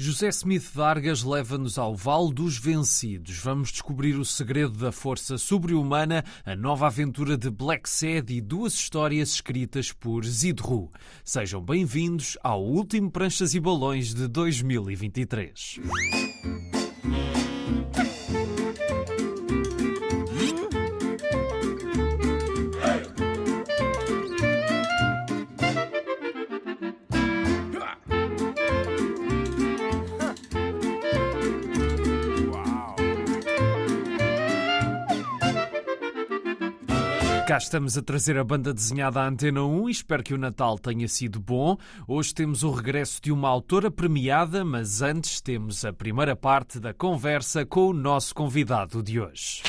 José Smith Vargas leva-nos ao Vale dos Vencidos. Vamos descobrir o segredo da força sobre-humana, a nova aventura de Black Sad e duas histórias escritas por Zidru. Sejam bem-vindos ao último Pranchas e Balões de 2023. Cá estamos a trazer a banda desenhada à Antena 1 e espero que o Natal tenha sido bom. Hoje temos o regresso de uma autora premiada, mas antes temos a primeira parte da conversa com o nosso convidado de hoje.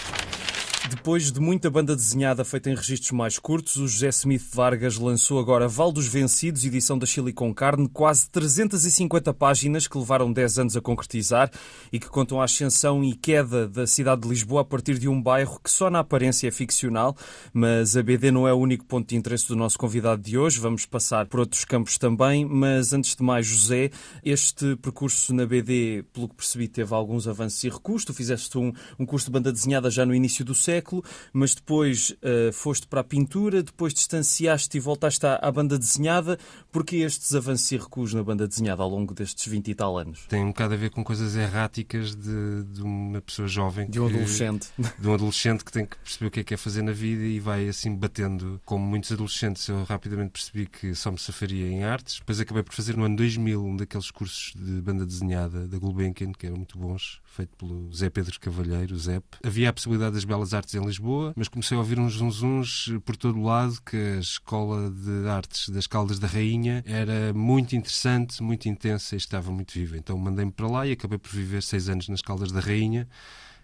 Depois de muita banda desenhada feita em registros mais curtos, o José Smith Vargas lançou agora Val dos Vencidos, edição da Chile com Carne, quase 350 páginas que levaram 10 anos a concretizar e que contam a ascensão e queda da cidade de Lisboa a partir de um bairro que só na aparência é ficcional, mas a BD não é o único ponto de interesse do nosso convidado de hoje, vamos passar por outros campos também, mas antes de mais, José, este percurso na BD, pelo que percebi, teve alguns avanços e recuos, tu fizeste um, um curso de banda desenhada já no início do século, século, mas depois uh, foste para a pintura, depois distanciaste e voltaste à, à banda desenhada. Porquê estes avanços e recuos na banda desenhada ao longo destes 20 e tal anos? Tem um bocado a ver com coisas erráticas de, de uma pessoa jovem. De um que, adolescente. De um adolescente que tem que perceber o que é que é fazer na vida e vai assim batendo. Como muitos adolescentes, eu rapidamente percebi que só me safaria em artes. Depois acabei por fazer no ano 2000 um daqueles cursos de banda desenhada da Gulbenkian, que eram muito bons, feito pelo Zé Pedro Cavalheiro, Zep. Havia a possibilidade das belas artes em Lisboa, mas comecei a ouvir uns zunzuns por todo o lado que a Escola de Artes das Caldas da Rainha era muito interessante, muito intensa e estava muito viva. Então mandei-me para lá e acabei por viver seis anos nas Caldas da Rainha,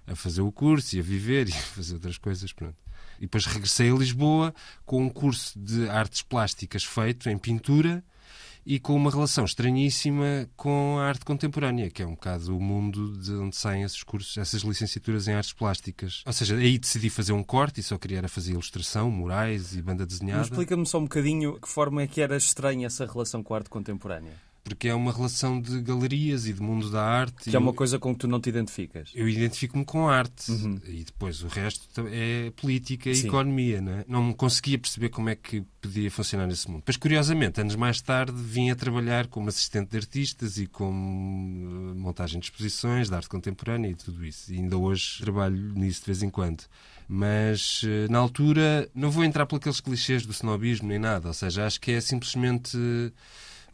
a fazer o curso e a viver e a fazer outras coisas. Pronto. E depois regressei a Lisboa com um curso de artes plásticas feito em pintura e com uma relação estranhíssima com a arte contemporânea, que é um bocado o mundo de onde saem esses cursos, essas licenciaturas em artes plásticas. Ou seja, aí decidi fazer um corte e só queria era fazer ilustração, murais e banda desenhada. Explica-me só um bocadinho que forma é que era estranha essa relação com a arte contemporânea porque é uma relação de galerias e de mundo da arte. Que é uma coisa com que tu não te identificas. Eu identifico-me com arte uhum. e depois o resto é política e Sim. economia. Não, é? não conseguia perceber como é que podia funcionar esse mundo. Mas curiosamente, anos mais tarde, vim a trabalhar como assistente de artistas e como eh, montagem de exposições de arte contemporânea e tudo isso. E ainda hoje trabalho nisso de vez em quando mas eh, na altura não vou entrar por aqueles clichês do snobismo nem nada, ou seja, acho que é simplesmente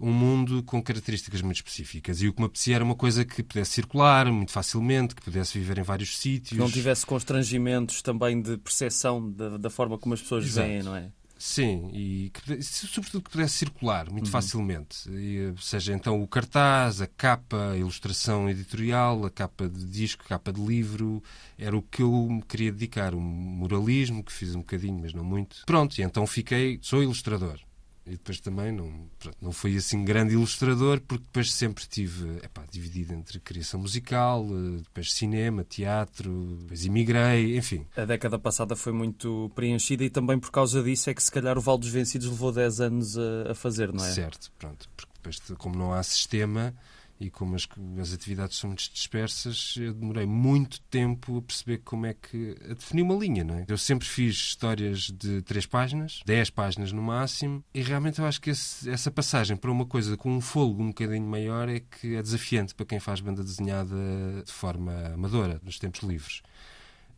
um mundo com características muito específicas. E o que me apetecia era uma coisa que pudesse circular muito facilmente, que pudesse viver em vários sítios. Não tivesse constrangimentos também de percepção da, da forma como as pessoas Exato. veem, não é? Sim, e que, sobretudo que pudesse circular muito uhum. facilmente. E, seja então o cartaz, a capa, a ilustração editorial, a capa de disco, a capa de livro, era o que eu me queria dedicar. O moralismo, que fiz um bocadinho, mas não muito. Pronto, e então fiquei, sou ilustrador. E depois também não, pronto, não fui assim grande ilustrador, porque depois sempre tive epá, dividido entre criação musical, eh, depois cinema, teatro, depois imigrei, enfim. A década passada foi muito preenchida e também por causa disso é que se calhar o Val dos Vencidos levou 10 anos a, a fazer, não é? Certo, pronto, porque depois, como não há sistema, e como as, as, atividades são muito dispersas, eu demorei muito tempo a perceber como é que. a definir uma linha, não é? Eu sempre fiz histórias de três páginas, dez páginas no máximo, e realmente eu acho que esse, essa passagem para uma coisa com um fôlego um bocadinho maior é que é desafiante para quem faz banda desenhada de forma amadora, nos tempos livres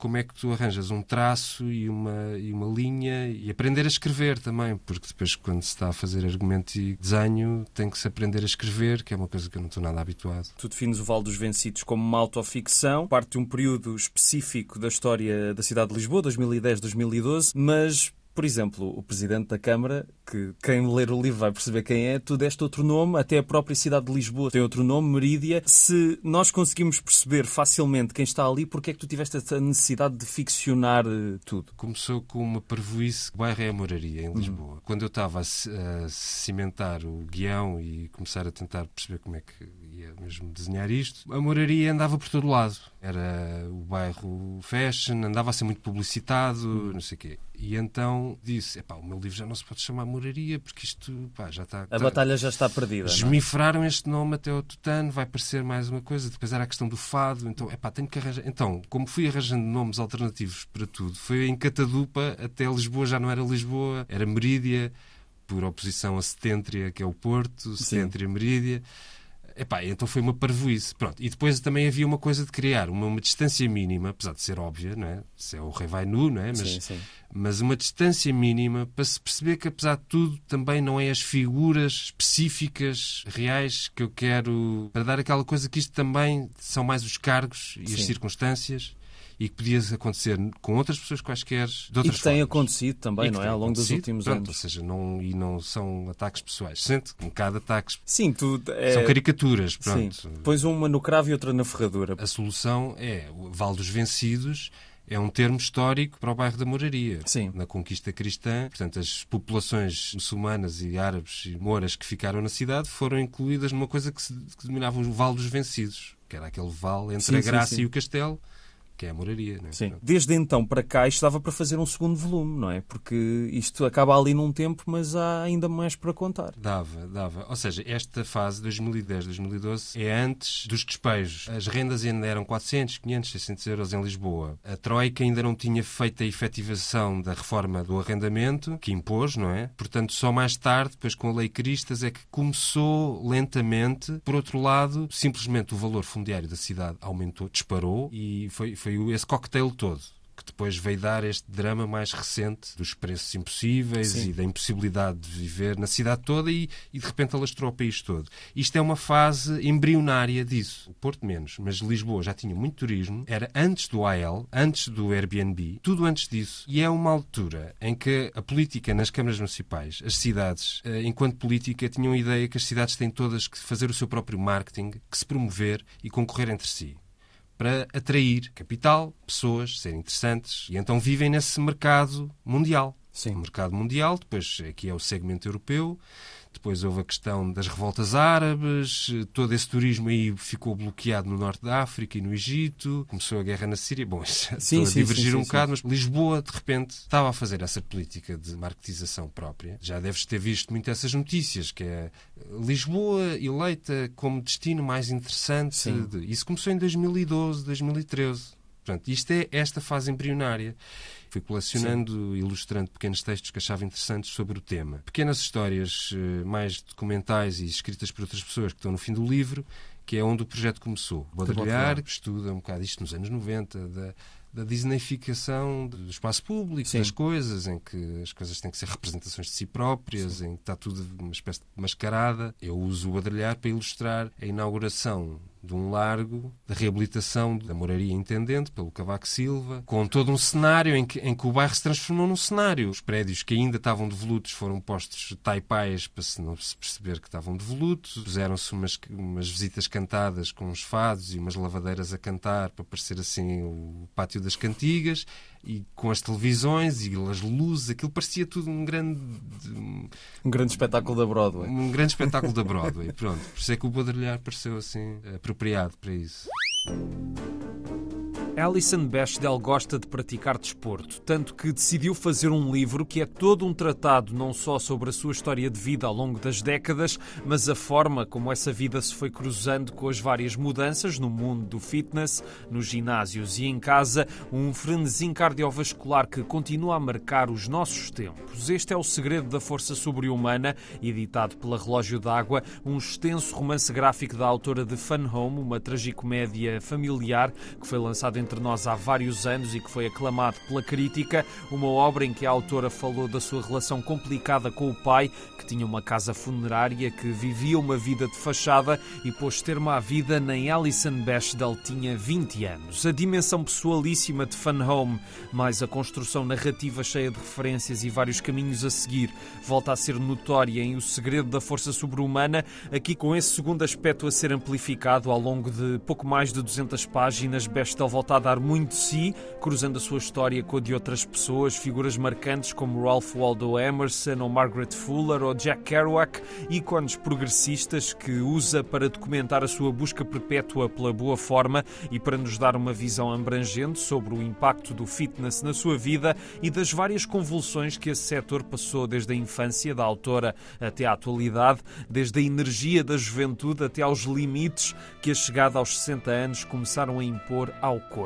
como é que tu arranjas um traço e uma, e uma linha e aprender a escrever também, porque depois, quando se está a fazer argumento e desenho, tem que se aprender a escrever, que é uma coisa que eu não estou nada habituado. Tu defines o Vale dos Vencidos como uma autoficção, parte de um período específico da história da cidade de Lisboa, 2010-2012, mas por exemplo, o Presidente da Câmara, que quem ler o livro vai perceber quem é, tu deste outro nome, até a própria cidade de Lisboa tem outro nome, Merídia. Se nós conseguimos perceber facilmente quem está ali, porque é que tu tiveste essa necessidade de ficcionar eh, tudo? Começou com uma parvoíce, o bairro é a Moraria, em uhum. Lisboa. Quando eu estava a cimentar o guião e começar a tentar perceber como é que queria mesmo desenhar isto. A moraria andava por todo lado. Era o bairro fashion, andava a ser muito publicitado, não sei o quê. E então disse: epá, o meu livro já não se pode chamar Moraria, porque isto pá, já está. A batalha já está perdida. É? Esmifraram este nome até ao tutano, vai parecer mais uma coisa. Depois era a questão do fado, então, epá, tenho que arranjar. Então, como fui arranjando nomes alternativos para tudo, foi em Catadupa até Lisboa, já não era Lisboa, era Merídia, por oposição a Seténtria, que é o Porto, Seténtria Merídia. Epá, então foi uma parvoíce. Pronto. E depois também havia uma coisa de criar uma, uma distância mínima, apesar de ser óbvia, não é? Se é o rei vai nu, não é? Mas, sim, sim. mas uma distância mínima para se perceber que, apesar de tudo, também não é as figuras específicas, reais, que eu quero. para dar aquela coisa que isto também são mais os cargos e sim. as circunstâncias e que podia acontecer com outras pessoas quaisquer de outras E que tem formas. acontecido também, não é? Ao longo dos últimos pronto, anos. Ou seja, não, e não são ataques pessoais. Sente um bocado ataques. Sim, tu. É... São caricaturas, pronto. Sim. Pões uma no cravo e outra na ferradura. A solução é o Val dos Vencidos é um termo histórico para o bairro da Moraria. Sim. Na conquista cristã, portanto, as populações muçulmanas e árabes e moras que ficaram na cidade foram incluídas numa coisa que se que denominava o Val dos Vencidos, que era aquele vale entre Sim, a sim, Graça sim. e o Castelo, que é a Moraria. Não é? Sim. Desde então para cá isto dava para fazer um segundo volume, não é? Porque isto acaba ali num tempo, mas há ainda mais para contar. Dava, dava. Ou seja, esta fase, 2010-2012, é antes dos despejos. As rendas ainda eram 400, 500, 600 euros em Lisboa. A Troika ainda não tinha feito a efetivação da reforma do arrendamento, que impôs, não é? Portanto, só mais tarde, depois com a Lei Cristas, é que começou lentamente. Por outro lado, simplesmente o valor fundiário da cidade aumentou, disparou e foi, foi esse cocktail todo que depois veio dar este drama mais recente dos preços impossíveis Sim. e da impossibilidade de viver na cidade toda e, e de repente alastrou o país todo. Isto é uma fase embrionária disso. O Porto menos, mas Lisboa já tinha muito turismo, era antes do AL, antes do Airbnb, tudo antes disso. E é uma altura em que a política nas câmaras municipais, as cidades, eh, enquanto política, tinham a ideia que as cidades têm todas que fazer o seu próprio marketing, que se promover e concorrer entre si para atrair capital, pessoas, serem interessantes. E então vivem nesse mercado mundial. Sim. O mercado mundial, depois aqui é o segmento europeu, depois houve a questão das revoltas árabes, todo esse turismo aí ficou bloqueado no norte da África e no Egito, começou a guerra na Síria. Bom, isso Sim, sim, divergir sim, um bocado, mas Lisboa, de repente, estava a fazer essa política de marketização própria. Já deves ter visto muito essas notícias, que é Lisboa eleita como destino mais interessante. Isso começou em 2012, 2013. Portanto, isto é esta fase embrionária. Fui colecionando, ilustrando pequenos textos que achava interessantes sobre o tema. Pequenas histórias eh, mais documentais e escritas por outras pessoas que estão no fim do livro, que é onde o projeto começou. Baudrillard estuda um bocado isto nos anos 90, da, da disneyficação do espaço público, Sim. das coisas, em que as coisas têm que ser representações de si próprias, em que está tudo uma espécie de mascarada. Eu uso o Baudrillard para ilustrar a inauguração de um largo de reabilitação da Moraria Intendente pelo Cavaco Silva, com todo um cenário em que, em que o bairro se transformou num cenário. Os prédios que ainda estavam devolutos foram postos taipais para se não se perceber que estavam devolutos. Puseram-se umas, umas visitas cantadas com uns fados e umas lavadeiras a cantar para parecer assim o pátio das cantigas e com as televisões e as luzes, aquilo parecia tudo um grande Um grande espetáculo da Broadway. um grande espetáculo da Broadway. Pronto, por isso é que o Baudrillard pareceu assim apropriado para isso. Alison Bechdel gosta de praticar desporto, tanto que decidiu fazer um livro que é todo um tratado não só sobre a sua história de vida ao longo das décadas, mas a forma como essa vida se foi cruzando com as várias mudanças no mundo do fitness, nos ginásios e em casa, um frenesim cardiovascular que continua a marcar os nossos tempos. Este é o segredo da força sobre-humana, editado pela Relógio d'Água, um extenso romance gráfico da autora de Fun Home, uma tragicomédia familiar que foi lançado entre nós há vários anos e que foi aclamado pela crítica, uma obra em que a autora falou da sua relação complicada com o pai, que tinha uma casa funerária, que vivia uma vida de fachada e pôs termo à vida nem Alison Bechdel tinha 20 anos. A dimensão pessoalíssima de Fun Home, mais a construção narrativa cheia de referências e vários caminhos a seguir, volta a ser notória em O Segredo da Força Sobre-Humana, aqui com esse segundo aspecto a ser amplificado ao longo de pouco mais de 200 páginas, Bechdel volta volta a dar muito de si, cruzando a sua história com a de outras pessoas, figuras marcantes como Ralph Waldo Emerson ou Margaret Fuller ou Jack Kerouac, ícones progressistas que usa para documentar a sua busca perpétua pela boa forma e para nos dar uma visão abrangente sobre o impacto do fitness na sua vida e das várias convulsões que esse setor passou desde a infância da autora até à atualidade, desde a energia da juventude até aos limites que a chegada aos 60 anos começaram a impor ao corpo.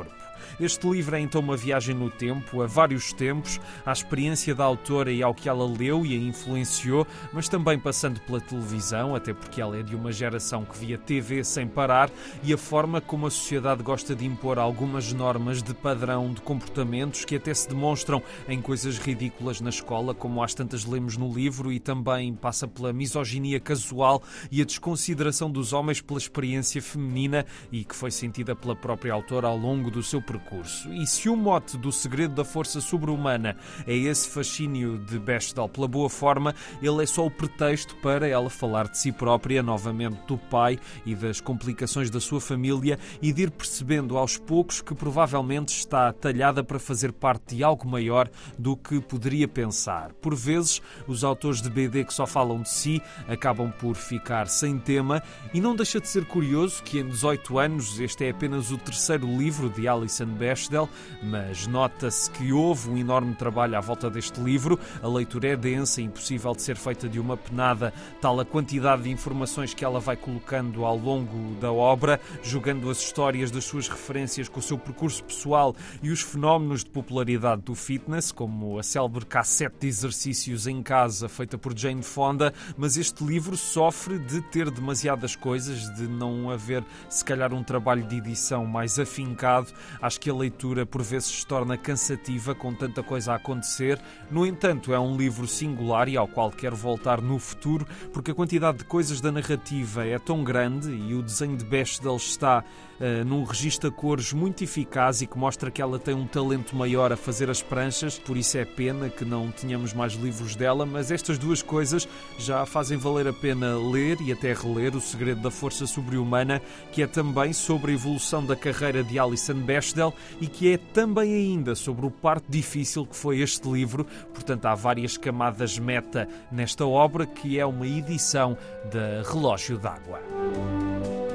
Este livro é então uma viagem no tempo, a vários tempos, à experiência da autora e ao que ela leu e a influenciou, mas também passando pela televisão, até porque ela é de uma geração que via TV sem parar, e a forma como a sociedade gosta de impor algumas normas de padrão de comportamentos que até se demonstram em coisas ridículas na escola, como às tantas lemos no livro, e também passa pela misoginia casual e a desconsideração dos homens pela experiência feminina e que foi sentida pela própria autora ao longo do seu percurso. E se o mote do segredo da força sobre-humana é esse fascínio de Bechdel pela boa forma, ele é só o pretexto para ela falar de si própria, novamente do pai e das complicações da sua família e de ir percebendo aos poucos que provavelmente está talhada para fazer parte de algo maior do que poderia pensar. Por vezes, os autores de BD que só falam de si acabam por ficar sem tema e não deixa de ser curioso que em 18 anos este é apenas o terceiro livro de Alison Bechdel, mas nota-se que houve um enorme trabalho à volta deste livro. A leitura é densa, impossível de ser feita de uma penada, tal a quantidade de informações que ela vai colocando ao longo da obra, jogando as histórias das suas referências com o seu percurso pessoal e os fenómenos de popularidade do fitness, como a célebre cassete de exercícios em casa feita por Jane Fonda, mas este livro sofre de ter demasiadas coisas, de não haver se calhar um trabalho de edição mais afincado. Acho que a leitura por vezes se torna cansativa com tanta coisa a acontecer. No entanto, é um livro singular e ao qual quero voltar no futuro, porque a quantidade de coisas da narrativa é tão grande e o desenho de Bechdel está uh, num registro a cores muito eficaz e que mostra que ela tem um talento maior a fazer as pranchas, por isso é pena que não tenhamos mais livros dela, mas estas duas coisas já fazem valer a pena ler e até reler O Segredo da Força Sobre-Humana, que é também sobre a evolução da carreira de Alison Bechdel e que é também ainda sobre o parte difícil que foi este livro. Portanto, há várias camadas meta nesta obra, que é uma edição da Relógio d'Água.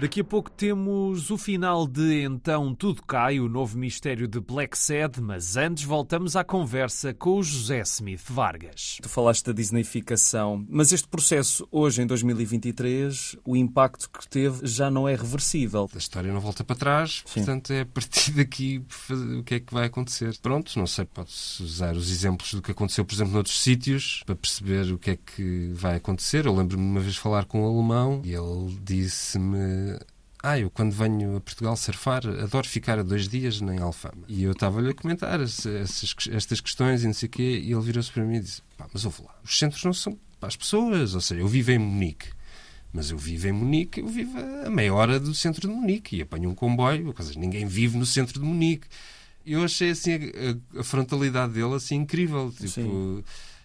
Daqui a pouco temos o final de Então Tudo Cai, o novo mistério de Black Sad, mas antes voltamos à conversa com o José Smith Vargas. Tu falaste da Disneyficação, mas este processo, hoje em 2023, o impacto que teve já não é reversível. A história não volta para trás, Sim. portanto é a partir daqui o que é que vai acontecer. Pronto, não sei, pode-se usar os exemplos do que aconteceu, por exemplo, noutros sítios, para perceber o que é que vai acontecer. Eu lembro-me uma vez falar com um alemão e ele disse-me ah, eu quando venho a Portugal surfar, adoro ficar a dois dias em Alfama. E eu estava-lhe a comentar essas, estas questões e não sei o quê, e ele virou-se para mim e disse: pá, mas ouve lá, os centros não são para as pessoas, ou seja, eu vivo em Munique. Mas eu vivo em Munique, eu vivo a meia hora do centro de Munique e apanho um comboio, ou seja, ninguém vive no centro de Munique. Eu achei assim a, a frontalidade dele assim incrível, tipo, Sim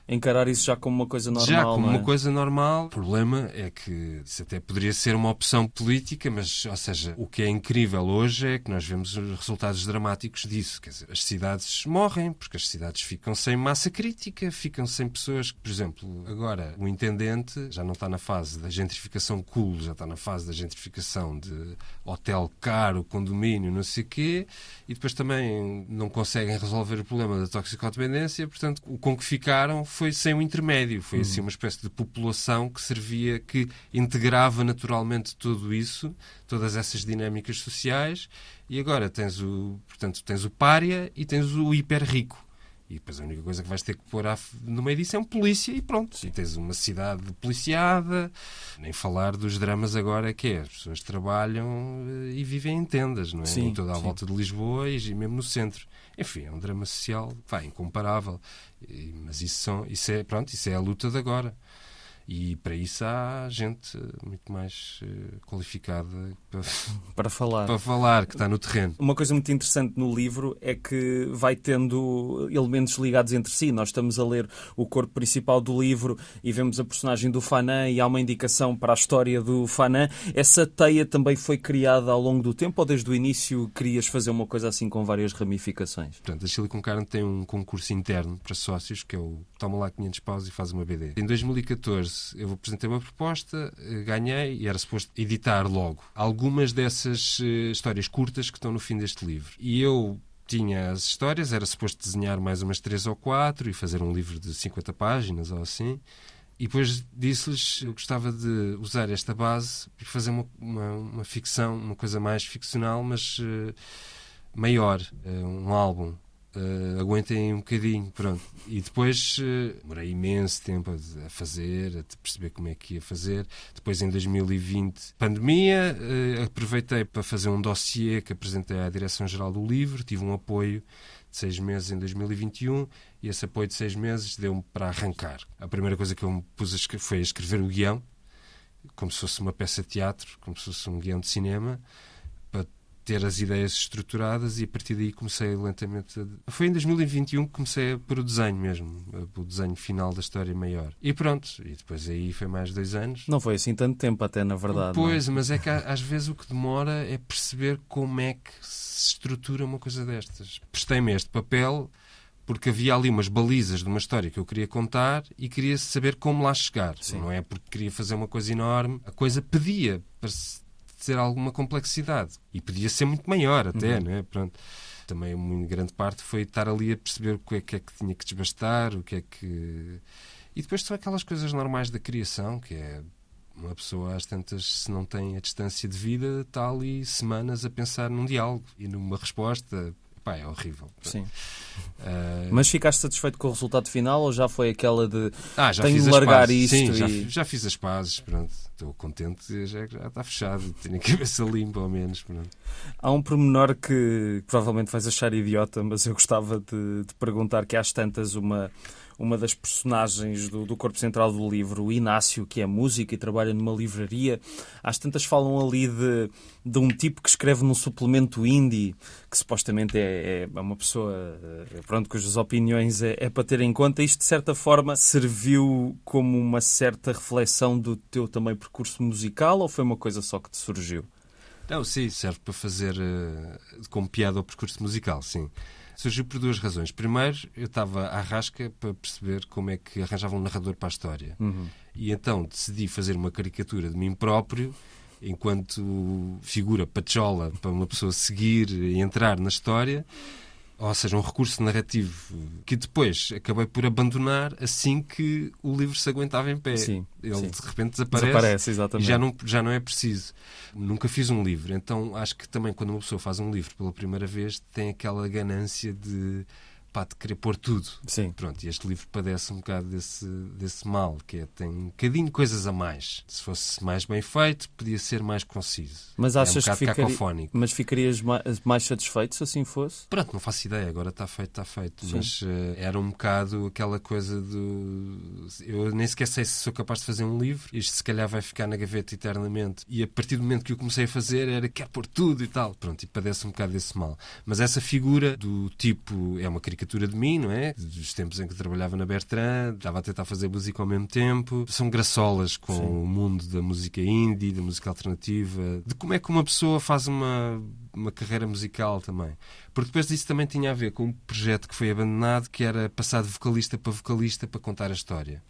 encarar isso já como uma coisa normal. Já como é? uma coisa normal. O problema é que isso até poderia ser uma opção política, mas, ou seja, o que é incrível hoje é que nós vemos os resultados dramáticos disso. Quer dizer, as cidades morrem porque as cidades ficam sem massa crítica, ficam sem pessoas que, por exemplo, agora o intendente já não está na fase da gentrificação cool, já está na fase da gentrificação de hotel caro, condomínio, não sei o quê, e depois também não conseguem resolver o problema da toxicodependência, portanto, o com que ficaram foi sem um intermédio. Foi assim uhum. uma espécie de população que servia, que integrava naturalmente tudo isso, todas essas dinâmicas sociais. E agora tens o, portanto, tens o pária e tens o hiper rico. E depois a única coisa que vais ter que pôr no meio disso é um polícia e pronto. Sim. E tens uma cidade policiada. Nem falar dos dramas agora que é. As pessoas trabalham eh, e vivem em tendas, não é? Sim, em toda a sim. volta de Lisboa e mesmo no centro. Enfim, é um drama social, vai, incomparável. E, mas isso, são, isso, é, pronto, isso é a luta de agora. E para isso há gente muito mais uh, qualificada para, para falar. para falar, que está no terreno. Uma coisa muito interessante no livro é que vai tendo elementos ligados entre si. Nós estamos a ler o corpo principal do livro e vemos a personagem do Fanan e há uma indicação para a história do Fanan. Essa teia também foi criada ao longo do tempo ou desde o início querias fazer uma coisa assim com várias ramificações? Portanto, a Silicon Carne tem um concurso interno para sócios que é o toma lá 500 paus e faz uma BD. Em 2014 eu apresentei uma proposta, eh, ganhei e era suposto editar logo algumas dessas uh, histórias curtas que estão no fim deste livro. E eu tinha as histórias, era suposto desenhar mais umas três ou quatro e fazer um livro de 50 páginas ou assim. E depois disse-lhes eu gostava de usar esta base e fazer uma, uma, uma, ficção, uma coisa mais ficcional, mas uh, maior, uh, um álbum. Uh, aguentem um bocadinho, pronto. E depois uh, demorei imenso tempo a, a, fazer, a perceber como é que ia fazer. Depois, em 2020, pandemia, uh, aproveitei para fazer um dossiê que apresentei à Direção-Geral do Livro. Tive um apoio de seis meses em 2021 e esse apoio de seis meses deu-me para arrancar. A primeira coisa que eu me pus a foi a escrever o guião, como se fosse uma peça de teatro, como se fosse um guião de cinema ter as ideias estruturadas e a partir daí comecei lentamente a... Foi em 2021 que comecei a pôr o desenho mesmo, o desenho final da história maior. E pronto, e depois aí foi mais dois anos. Não foi assim tanto tempo até, na verdade. Pois, não? mas é que às vezes o que demora é perceber como é que se estrutura uma coisa destas. Prestei-me este papel porque havia ali umas balizas de uma história que eu queria contar e queria saber como lá chegar. Sim. Não é porque queria fazer uma coisa enorme. A coisa pedia para ter alguma complexidade. E podia ser muito maior até, uhum. né? Pronto. Também uma grande parte foi estar ali a perceber o que é que, é que tinha que desbastar, o que é que... E depois são aquelas coisas normais da criação, que é uma pessoa às tantas, se não tem a distância de vida, está ali semanas a pensar num diálogo e numa resposta pá, é horrível. Sim. Uh... Mas ficaste satisfeito com o resultado final ou já foi aquela de ah, já tenho de largar isto? Sim, e... já, já, fiz as pazes, pronto. Estou contente, já, já está fechado. Tenho a cabeça limpa, ao menos. Pronto. Há um pormenor que provavelmente vais achar idiota, mas eu gostava de, de perguntar que às tantas uma uma das personagens do, do, corpo central do livro, o Inácio, que é músico e trabalha numa livraria. Às tantas falam ali de, de um tipo que escreve num suplemento indie, que supostamente é, é uma pessoa eh, pronto, cujas opiniões é, é para ter em conta. Isto, de certa forma, serviu como uma certa reflexão do teu também percurso musical ou foi uma coisa só que te surgiu? Não, sim, serve para fazer uh, como piada ao percurso musical, sim surgiu por duas razões. Primeiro, eu estava à rasca para perceber como é que arranjava um narrador para a história. Uhum. E então decidi fazer uma caricatura de mim próprio enquanto figura pachola para uma pessoa seguir e entrar na história ou seja, um recurso narrativo que depois acabei por abandonar assim que o livro se aguentava em pé. Sim, Ele sim. de repente desaparece, desaparece exatamente. e já não, já não é preciso. Nunca fiz um livro, então acho que também quando uma pessoa faz um livro pela primeira vez tem aquela ganância de pá, de querer pôr tudo. Sim. Pronto, e este livro padece um bocado desse, desse mal, que é, tem um bocadinho de coisas a mais. Se fosse mais bem feito, podia ser mais conciso. Mas achas é um que ficaria, cacofónico. Mas ficarias mais satisfeito se assim fosse? Pronto, não faço ideia, agora está feito, está feito. Sim. Mas uh, era um bocado aquela coisa do. Eu nem sequer sei se sou capaz de fazer um livro, isto se calhar vai ficar na gaveta eternamente. E a partir do momento que eu comecei a fazer era quer pôr tudo e tal. Pronto, e padece um bocado desse mal. Mas essa figura do tipo é uma caricatura caricatura de mim, não é? Dos tempos em que trabalhava na Bertrand, estava a tentar fazer música ao mesmo tempo. São graçolas com Sim. o mundo da música indie, da música alternativa, de como é que uma pessoa faz uma, uma carreira musical também. Porque depois disso também tinha a ver com um projeto que foi abandonado, que era passar de vocalista para vocalista para contar a história.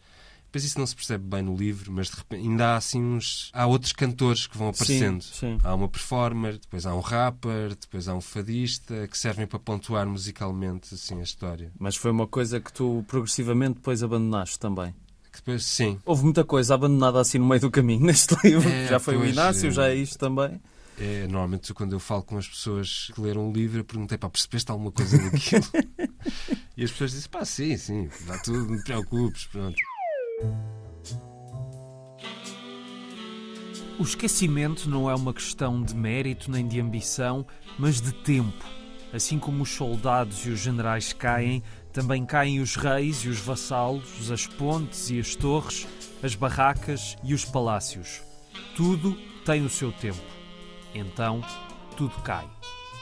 Depois isso não se percebe bem no livro, mas de repente ainda há assim uns. Há outros cantores que vão aparecendo. Sim, sim. Há uma performer, depois há um rapper, depois há um fadista que servem para pontuar musicalmente assim a história. Mas foi uma coisa que tu progressivamente depois abandonaste também. Depois, sim. Houve muita coisa abandonada assim no meio do caminho neste livro. É, já foi pois, o Inácio, é... já é isto também. É, normalmente quando eu falo com as pessoas que leram o livro, eu perguntei, para percebeste alguma coisa daquilo? e as pessoas dizem, pá, sim, sim, dá tudo, não te preocupes, pronto. O esquecimento não é uma questão de mérito nem de ambição, mas de tempo. Assim como os soldados e os generais caem, também caem os reis e os vassalos, as pontes e as torres, as barracas e os palácios. Tudo tem o seu tempo. Então, tudo cai.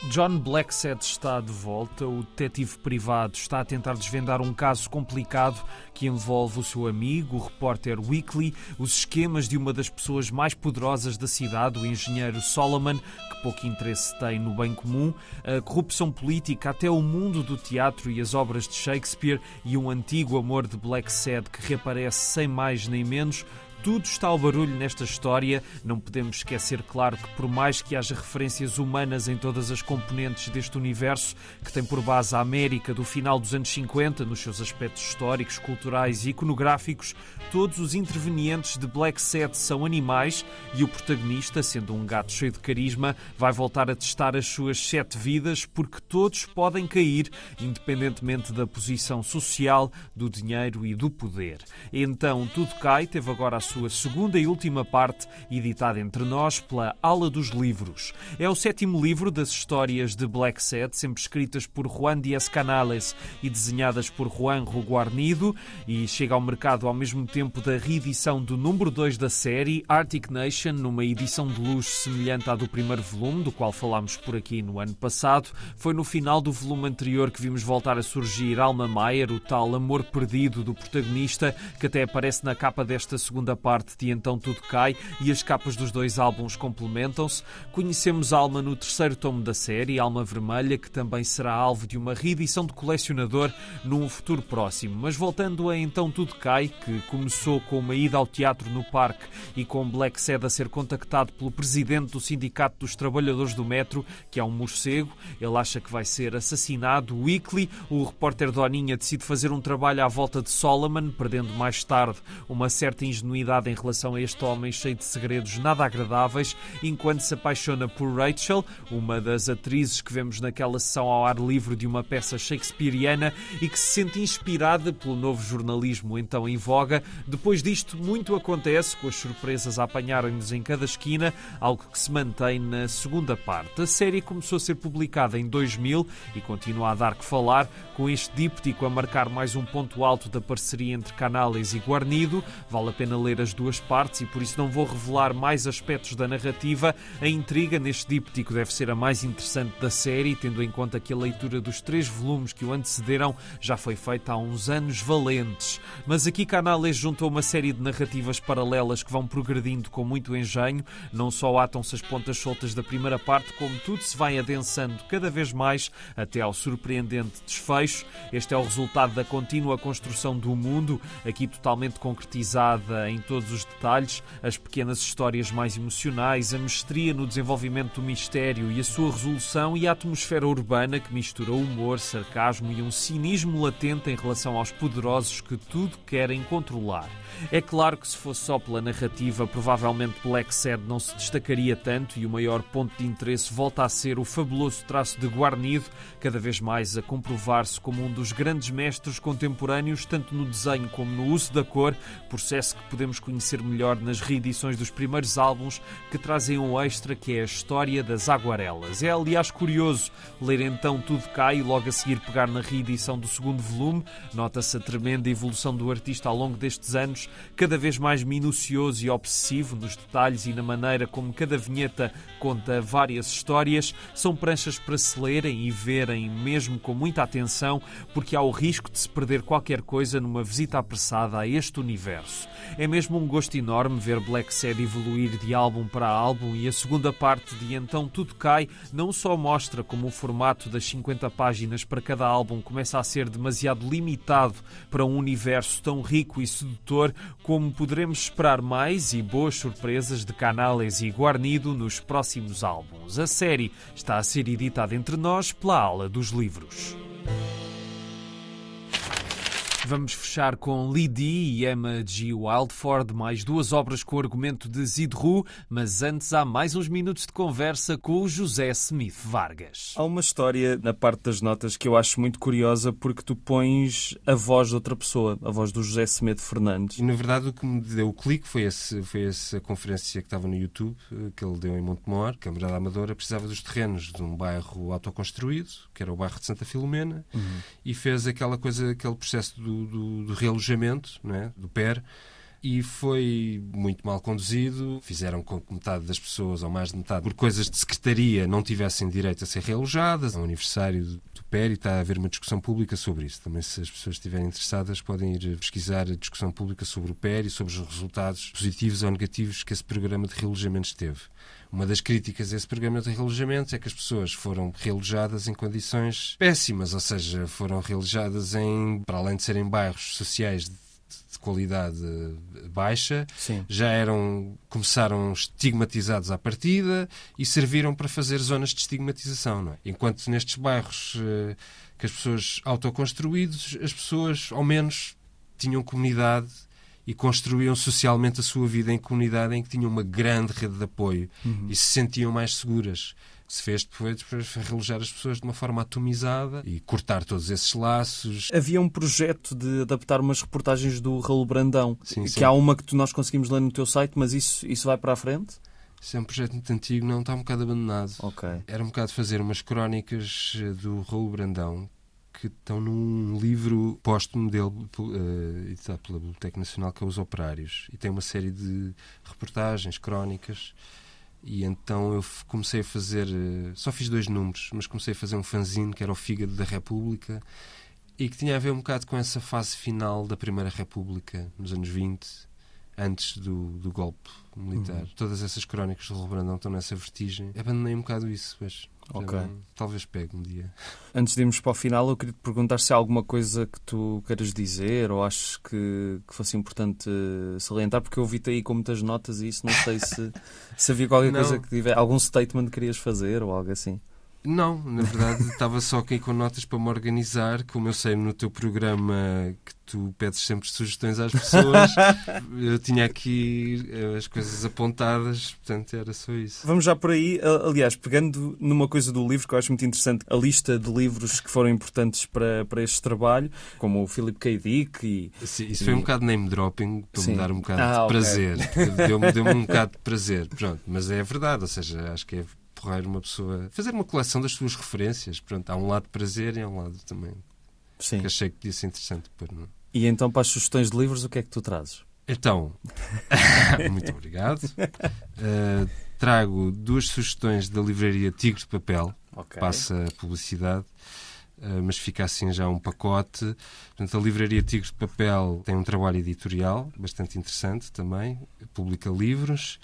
John Blacksad está de volta. O detetive privado está a tentar desvendar um caso complicado que envolve o seu amigo, o repórter Weekly, os esquemas de uma das pessoas mais poderosas da cidade, o engenheiro Solomon, que pouco interesse tem no bem comum, a corrupção política, até o mundo do teatro e as obras de Shakespeare e um antigo amor de Blacksad que reaparece sem mais nem menos tudo está ao barulho nesta história. Não podemos esquecer, claro, que por mais que haja referências humanas em todas as componentes deste universo, que tem por base a América do final dos anos 50, nos seus aspectos históricos, culturais e iconográficos, todos os intervenientes de Black Set são animais e o protagonista, sendo um gato cheio de carisma, vai voltar a testar as suas sete vidas porque todos podem cair, independentemente da posição social, do dinheiro e do poder. Então, tudo cai, teve agora a sua segunda e última parte, editada entre nós pela Ala dos Livros. É o sétimo livro das histórias de Black Set, sempre escritas por Juan Dias Canales e desenhadas por Juan Guarnido, e chega ao mercado ao mesmo tempo da reedição do número 2 da série, Arctic Nation, numa edição de luz semelhante à do primeiro volume, do qual falámos por aqui no ano passado. Foi no final do volume anterior que vimos voltar a surgir Alma Mayer, o tal amor perdido do protagonista, que até aparece na capa desta segunda parte de Então Tudo Cai e as capas dos dois álbuns complementam-se. Conhecemos Alma no terceiro tomo da série, Alma Vermelha, que também será alvo de uma reedição de colecionador num futuro próximo. Mas voltando a Então Tudo Cai, que começou com uma ida ao teatro no parque e com Black Sad a ser contactado pelo presidente do Sindicato dos Trabalhadores do Metro, que é um morcego. Ele acha que vai ser assassinado. Weekly, o repórter Doninha, decide fazer um trabalho à volta de Solomon, perdendo mais tarde uma certa ingenuidade em relação a este homem cheio de segredos nada agradáveis, enquanto se apaixona por Rachel, uma das atrizes que vemos naquela sessão ao ar livre de uma peça shakespeariana e que se sente inspirada pelo novo jornalismo então em voga. Depois disto, muito acontece, com as surpresas a apanharem-nos em cada esquina, algo que se mantém na segunda parte. A série começou a ser publicada em 2000 e continua a dar que falar, com este díptico a marcar mais um ponto alto da parceria entre Canales e Guarnido. Vale a pena ler as duas partes e por isso não vou revelar mais aspectos da narrativa. A intriga neste díptico deve ser a mais interessante da série, tendo em conta que a leitura dos três volumes que o antecederam já foi feita há uns anos valentes. Mas aqui Canales juntou uma série de narrativas paralelas que vão progredindo com muito engenho. Não só atam-se as pontas soltas da primeira parte, como tudo se vai adensando cada vez mais até ao surpreendente desfecho. Este é o resultado da contínua construção do mundo, aqui totalmente concretizada em todos os detalhes, as pequenas histórias mais emocionais, a mestria no desenvolvimento do mistério e a sua resolução e a atmosfera urbana que mistura humor, sarcasmo e um cinismo latente em relação aos poderosos que tudo querem controlar. É claro que se fosse só pela narrativa, provavelmente Black Sad não se destacaria tanto e o maior ponto de interesse volta a ser o fabuloso traço de Guarnido, cada vez mais a comprovar-se como um dos grandes mestres contemporâneos, tanto no desenho como no uso da cor, processo que podemos conhecer melhor nas reedições dos primeiros álbuns que trazem um extra que é a história das aguarelas. É aliás curioso ler então Tudo Cai e logo a seguir pegar na reedição do segundo volume. Nota-se a tremenda evolução do artista ao longo destes anos, cada vez mais minucioso e obsessivo nos detalhes e na maneira como cada vinheta conta várias histórias. São pranchas para se lerem e verem mesmo com muita atenção, porque há o risco de se perder qualquer coisa numa visita apressada a este universo. É mesmo um gosto enorme ver Black Sad evoluir de álbum para álbum e a segunda parte de Então Tudo Cai não só mostra como o formato das 50 páginas para cada álbum começa a ser demasiado limitado para um universo tão rico e sedutor, como poderemos esperar mais e boas surpresas de Canales e Guarnido nos próximos álbuns. A série está a ser editada entre nós pela Ala dos Livros. Vamos fechar com Dee e Emma G. Wildford, mais duas obras com o argumento de Zidru, mas antes há mais uns minutos de conversa com o José Smith Vargas. Há uma história na parte das notas que eu acho muito curiosa porque tu pões a voz de outra pessoa, a voz do José Semedo Fernandes. E na verdade o que me deu o clique foi, esse, foi essa conferência que estava no YouTube, eh, que ele deu em Montemor, que a Morada Amadora precisava dos terrenos de um bairro autoconstruído, que era o bairro de Santa Filomena, uhum. e fez aquela coisa, aquele processo do do, do, realojamento, não é? do PER, e foi muito mal conduzido. Fizeram com que metade das pessoas, ou mais de metade, por coisas de secretaria, não tivessem direito a ser realojadas. É um aniversário do PER e está a haver uma discussão pública sobre isso. Também, se as pessoas estiverem interessadas, podem ir pesquisar a discussão pública sobre o PER e sobre os resultados positivos ou negativos que esse programa de realojamentos teve. Uma das críticas a esse programa de realojamentos é que as pessoas foram realojadas em condições péssimas, ou seja, foram realojadas em, para além de serem bairros sociais de qualidade baixa, Sim. já eram começaram estigmatizados à partida e serviram para fazer zonas de estigmatização, não é? Enquanto nestes bairros eh, que as pessoas autoconstruídos, as pessoas ao menos tinham comunidade e construíam socialmente a sua vida em comunidade em que tinham uma grande rede de apoio Uhum. e se sentiam mais seguras. O que se fez depois foi relojar as pessoas de uma forma atomizada e cortar todos esses laços. Havia um projeto de adaptar umas reportagens do Raul Brandão, Sim, que sim. há uma que nós conseguimos ler no teu site, mas isso, isso vai para a frente? Isso é um projeto muito antigo, não está um bocado abandonado. Ok. Era um bocado fazer umas crónicas eh, do Raul Brandão que estão num livro póstumo dele, eh, editado pela Biblioteca Nacional, que é Os Operários. E tem uma série de reportagens, crónicas. E então eu comecei a fazer. eh, Só fiz dois números, mas comecei a fazer um fanzine que era o Fígado da República e que tinha a ver um bocado com essa fase final da Primeira República, nos anos 20, antes do, do golpe militar. Uhum. Todas essas crónicas do Raul Brandão estão nessa vertigem. Abandonei um bocado isso, mas. Ok. não- talvez pegue um dia. Antes de irmos para o final, eu queria te perguntar se há alguma coisa que tu queiras dizer ou achas que, que fosse importante eh, salientar, porque eu ouvi-te aí com muitas notas e isso não sei se, se havia qualquer Não. coisa que tiver, algum statement que querias fazer ou algo assim. Não, na verdade estava só aqui com notas para me organizar. Como eu sei no teu programa que tu pedes sempre sugestões às pessoas, eu tinha aqui eh, as coisas apontadas, portanto era só isso. Vamos já por aí, aliás, pegando numa coisa do livro que eu acho muito interessante, a lista de livros que foram importantes para, para este trabalho, como o Philip K. Dick e Sim, isso foi um bocado name dropping para Sim. me dar um bocado Ah, de prazer. Deu-me deu um bocado de prazer. Pronto, mas é verdade, ou seja, acho que é porreiro uma pessoa fazer uma coleção das suas referências. Pronto, há um lado de prazer e há um lado também sim. que achei que podia ser interessante pôr. É? E então para as sugestões de livros, o que é que tu trazes? Então, muito obrigado. Uh, trago duas sugestões da livraria Tigre de Papel, Ok. passa a publicidade, uh, mas fica assim já um pacote. Portanto, a livraria Tigre de Papel tem um trabalho editorial bastante interessante também, publica livros.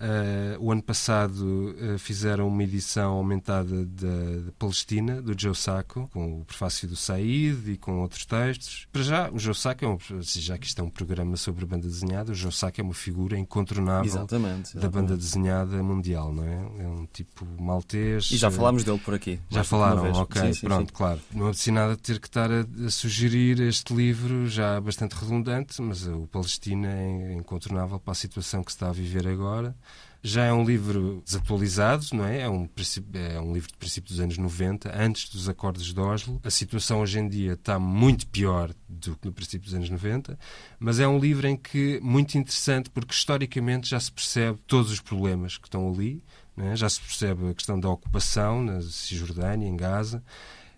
Uh, o ano passado uh, fizeram uma edição aumentada da, Palestina, do Joe Sacco, com o prefácio do Said e com outros textos. Para já, o Joe Sacco, é um, já que isto é um programa sobre banda desenhada, o Joe Sacco é uma figura incontornável Exatamente. da banda exatamente. desenhada mundial, não é? É um tipo maltês. E já eh, falámos dele por aqui. já falaram, ok, Sim, sim, pronto, claro. Não é nada de ter que estar a, a sugerir este livro já bastante redundante, mas o Palestina é incontornável para a situação que se está a viver agora. Já é um livro desatualizado, não é? É um, é um livro de princípio dos anos 90, antes dos acordos de Oslo. A situação hoje em dia está muito pior do que no princípio dos anos 90, mas é um livro em que muito interessante porque historicamente já se percebe todos os problemas que estão ali, né? já se percebe a questão da ocupação na Cisjordânia, em Gaza.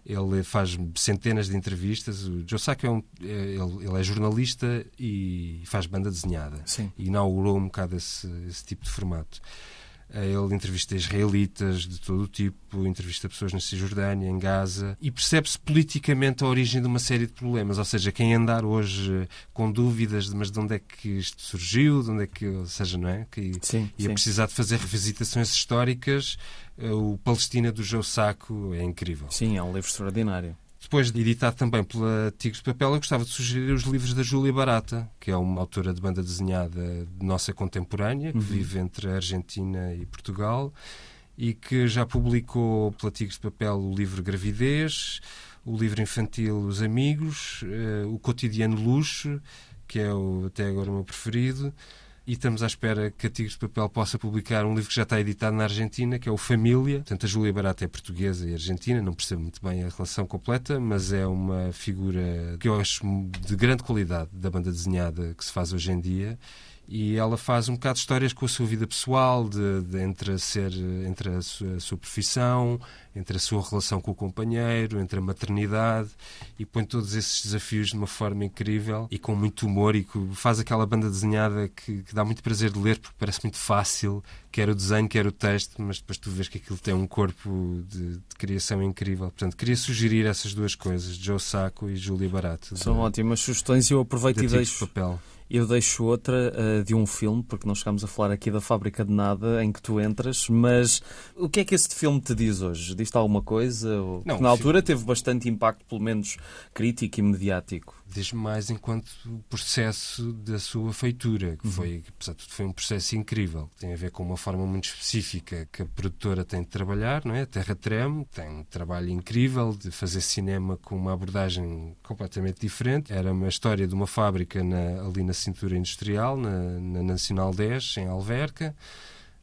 Ele faz centenas de entrevistas. O Joe Sacco é, um, é- ele, ele é jornalista e faz banda desenhada. Sim. E inaugurou um bocado esse, esse tipo de formato. Eh, Ele entrevista israelitas de todo o tipo, entrevista pessoas na Cisjordânia, em Gaza, e percebe-se politicamente a origem de uma série de problemas. Ou seja, quem andar hoje eh, com dúvidas de mas de onde é que isto surgiu, de onde é que, ou seja, não é? Que Sim, ia sim. precisar de fazer revisitações históricas, o Palestina do Joe Sacco é incrível. Sim, é um livro extraordinário. Depois de editado também pela Tigres de Papel, eu gostava de sugerir os livros da Júlia Barata, que é uma autora de banda desenhada nossa contemporânea, que Uhum. vive entre a Argentina e Portugal, e que já publicou pela Tigres de Papel o livro Gravidez, o livro infantil Os Amigos, eh, o Cotidiano Luxo, que é o, até agora o meu preferido, e estamos à espera que a Tigres de Papel possa publicar um livro que já está editado na Argentina, que é o Família. Portanto, a Júlia Barata é portuguesa e argentina, não percebo muito bem a relação completa, mas é uma figura que eu acho de grande qualidade da banda desenhada que se faz hoje em dia e ela faz um bocado de histórias com a sua vida pessoal, de, de entre, a ser, entre a sua, a sua, profissão, entre a sua relação com o companheiro, entre a maternidade, e põe todos esses desafios de uma forma incrível e com muito humor, e faz aquela banda desenhada que, que dá muito prazer de ler, porque parece muito fácil, quer o desenho, quer o texto, mas depois tu vês que aquilo tem um corpo de, de criação incrível. Portanto, queria sugerir essas duas coisas, Joe Sacco e Júlia Barato. São de, ótimas sugestões e eu aproveito e deixo... papel. Eu deixo outra uh, de um filme, porque não chegámos a falar aqui da Fábrica de Nada, em que tu entras, mas o que é que esse filme te diz hoje? Diz-te alguma coisa? Ou... Não, na altura filme... teve bastante impacto, pelo menos crítico e mediático diz-me mais enquanto processo da sua feitura, que uhum. foi, apesar de tudo, foi um processo incrível. Tem a ver com uma forma muito específica que a produtora tem de trabalhar, não é? A Terra Treme tem um trabalho incrível de fazer cinema com uma abordagem completamente diferente. Era uma história de uma fábrica na, ali na cintura industrial, na, na Nacional 10, em Alverca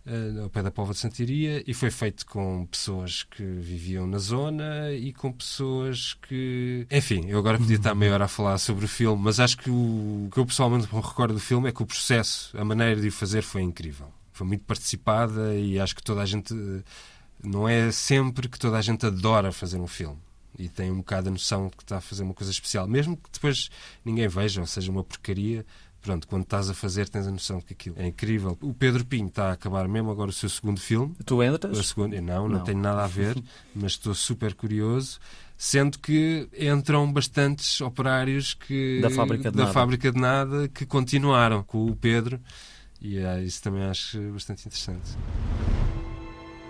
uh, ao pé da Pova de Santiria, e foi feito com pessoas que viviam na zona e com pessoas que. Enfim, eu agora podia estar meia hora a falar sobre o filme, mas acho que o que eu pessoalmente me recordo do filme é que o processo, a maneira de o fazer foi incrível. Foi muito participada e acho que toda a gente. Não é sempre que toda a gente adora fazer um filme e tem um bocado a noção que está a fazer uma coisa especial, mesmo que depois ninguém veja, ou seja, uma porcaria, pronto, quando estás a fazer tens a noção que aquilo é incrível. O Pedro Pinho está a acabar mesmo agora o seu segundo filme. Tu entras? Segundo, não, não, não tenho nada a ver, mas estou super curioso. Sendo que entram bastantes operários que, da, fábrica de, da fábrica de nada que continuaram com o Pedro e é, isso também acho bastante interessante.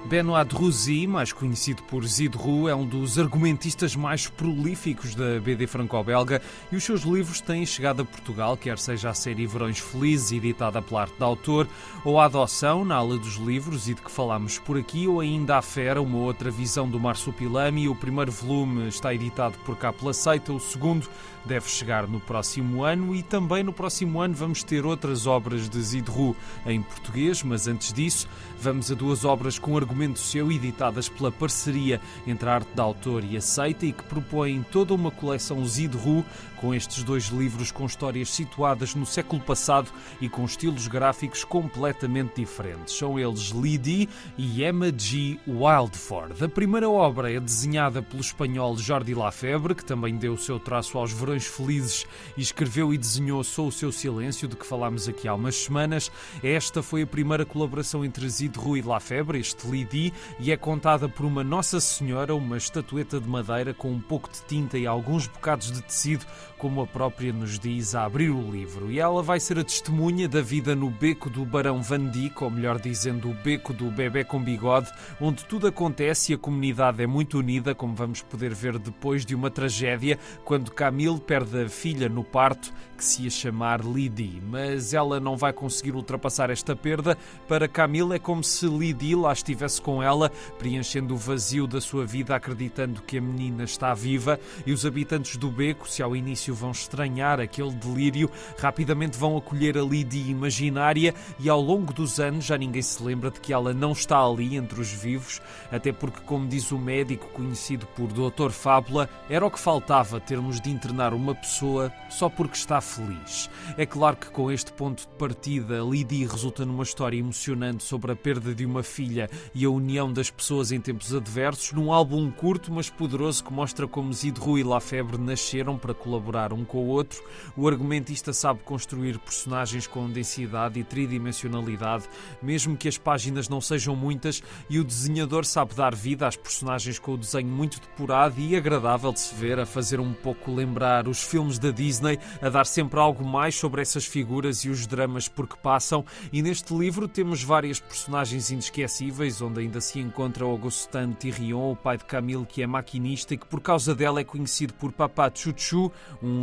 Benoit Rouzy, mais conhecido por Zidrou, é um dos argumentistas mais prolíficos da BD franco-belga e os seus livros têm chegado a Portugal, quer seja a série Verões Felizes, editada pela arte de autor, ou a Adoção, na ala dos livros e de que falámos por aqui, ou ainda a Fera, uma outra visão do Marsupilami. O primeiro volume está editado por cá pela Seita, o segundo deve chegar no próximo ano e também no próximo ano vamos ter outras obras de Zidrou em português, mas antes disso vamos a duas obras com argumento seu editadas pela parceria entre a arte de autor e a seita e que propõem toda uma coleção Zidrou com estes dois livros com histórias situadas no século passado e com estilos gráficos completamente diferentes. São eles Lydie e Emma G. Wildford. A primeira obra é desenhada pelo espanhol Jordi Lafebre, que também deu o seu traço aos Verões Felizes e escreveu e desenhou Sou o Seu Silêncio, de que falámos aqui há umas semanas. Esta foi a primeira colaboração entre Zidrou e Lafebre, este E é contada por uma Nossa Senhora, uma estatueta de madeira com um pouco de tinta e alguns bocados de tecido como a própria nos diz a abrir o livro. E ela vai ser a testemunha da vida no beco do Barão Van Dyck, ou melhor dizendo, o beco do bebê com bigode, onde tudo acontece e a comunidade é muito unida, como vamos poder ver depois de uma tragédia, quando Camille perde a filha no parto, que se ia chamar Lydie. Mas ela não vai conseguir ultrapassar esta perda. Para Camille é como se Lydie lá estivesse com ela, preenchendo o vazio da sua vida, acreditando que a menina está viva, e os habitantes do beco, se ao início início vão estranhar aquele delírio, rapidamente vão acolher a Lydie imaginária e ao longo dos anos já ninguém se lembra de que ela não está ali entre os vivos, até porque, como diz o médico conhecido por Dr. Fábula, era o que faltava termos de internar uma pessoa só porque está feliz. É claro que com este ponto de partida, Lydie resulta numa história emocionante sobre a perda de uma filha e a união das pessoas em tempos adversos, num álbum curto mas poderoso que mostra como Zidrou e Lafebre nasceram para colaborar um com o outro, o argumentista sabe construir personagens com densidade e tridimensionalidade, mesmo que as páginas não sejam muitas, e o desenhador sabe dar vida às personagens com o desenho muito depurado e agradável de se ver, a fazer um pouco lembrar os filmes da Disney, a dar sempre algo mais sobre essas figuras e os dramas por que passam. E neste livro temos várias personagens inesquecíveis, onde ainda se encontra Augustin Thirion, o pai de Camille, que é maquinista e que por causa dela é conhecido por Papá Chuchu,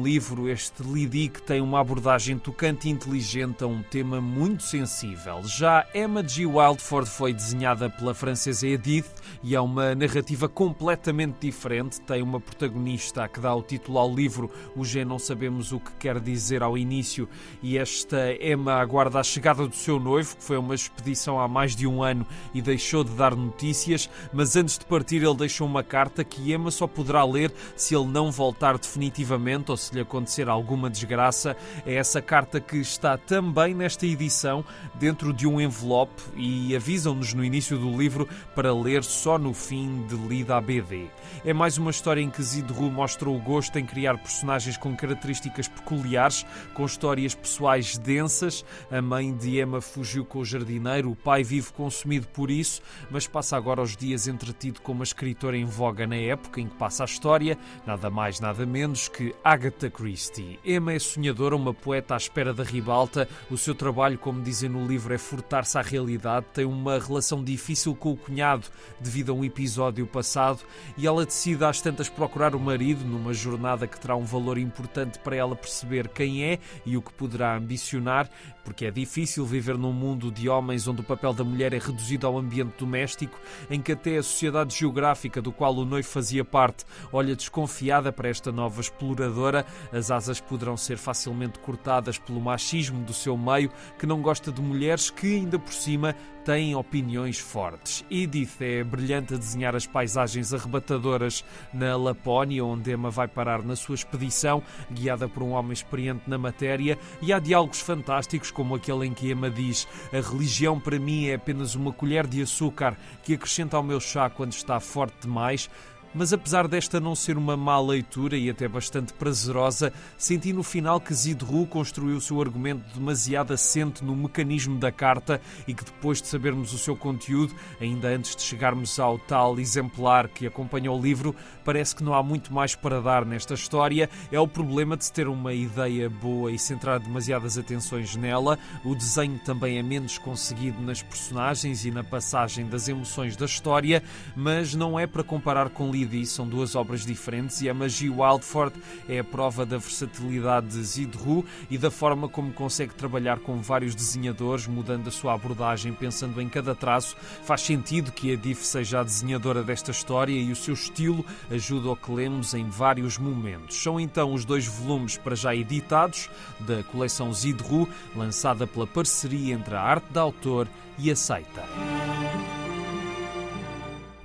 livro, este Lidi, que tem uma abordagem tocante e inteligente a um tema muito sensível. Já Emma G. Wildford foi desenhada pela francesa Edith e é uma narrativa completamente diferente. Tem uma protagonista que dá o título ao livro, o G não sabemos o que quer dizer ao início, e esta Emma aguarda a chegada do seu noivo, que foi uma expedição há mais de um ano e deixou de dar notícias, mas antes de partir ele deixou uma carta que Emma só poderá ler se ele não voltar definitivamente ou se lhe acontecer alguma desgraça. É essa carta que está também nesta edição, dentro de um envelope, e avisam-nos no início do livro para ler só no fim de lida a BD. É mais uma história em que Zidru mostra o gosto em criar personagens com características peculiares, com histórias pessoais densas. A mãe de Emma fugiu com o jardineiro, o pai vive consumido por isso, mas passa agora os dias entretido como uma escritora em voga na época em que passa a história, nada mais, nada menos que Agatha Christie. Emma é sonhadora, uma poeta à espera da ribalta. O seu trabalho, como dizem no livro, é furtar-se à realidade. Tem uma relação difícil com o cunhado devido a um episódio passado e ela decide às tantas procurar o marido numa jornada que terá um valor importante para ela perceber quem é e o que poderá ambicionar, porque é difícil viver num mundo de homens onde o papel da mulher é reduzido ao ambiente doméstico, em que até a sociedade geográfica do qual o noivo fazia parte olha desconfiada para esta nova exploradora. As asas poderão ser facilmente cortadas pelo machismo do seu meio, que não gosta de mulheres que, ainda por cima, têm opiniões fortes. Edith é brilhante a desenhar as paisagens arrebatadoras na Lapónia, onde Emma vai parar na sua expedição, guiada por um homem experiente na matéria, e há diálogos fantásticos, como aquele em que Emma diz: A religião para mim é apenas uma colher de açúcar que acrescenta ao meu chá quando está forte demais. Mas apesar desta não ser uma má leitura e até bastante prazerosa, senti no final que Zidru construiu o seu argumento demasiado assente no mecanismo da carta e que depois de sabermos o seu conteúdo, ainda antes de chegarmos ao tal exemplar que acompanha o livro, parece que não há muito mais para dar nesta história. É o problema de se ter uma ideia boa e centrar demasiadas atenções nela. O desenho também é menos conseguido nas personagens e na passagem das emoções da história, mas não é para comparar com livros Lady são duas obras diferentes e a Magie Wildford é a prova da versatilidade de Zidru e da forma como consegue trabalhar com vários desenhadores, mudando a sua abordagem, pensando em cada traço. Faz sentido que a Diff seja a desenhadora desta história e o seu estilo ajuda ao que lemos em vários momentos. São então os dois volumes para já editados da coleção Zidru, lançada pela parceria entre a arte da autor e a seita.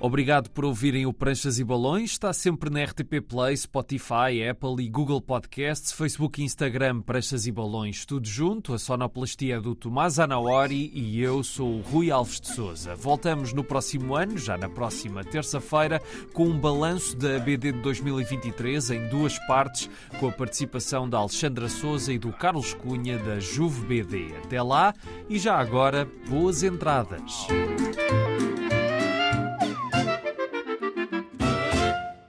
Obrigado por ouvirem o Pranchas e Balões. Está sempre na RTP Play, Spotify, Apple e Google Podcasts, Facebook e Instagram Pranchas e Balões, tudo junto. A sonoplastia é do Tomás Anaori e eu sou o Rui Alves de Souza. Voltamos no próximo ano, já na próxima terça-feira, com um balanço da BD de 2023 em duas partes, com a participação da Alexandra Souza e do Carlos Cunha da Juve BD. Até lá e já agora, boas entradas.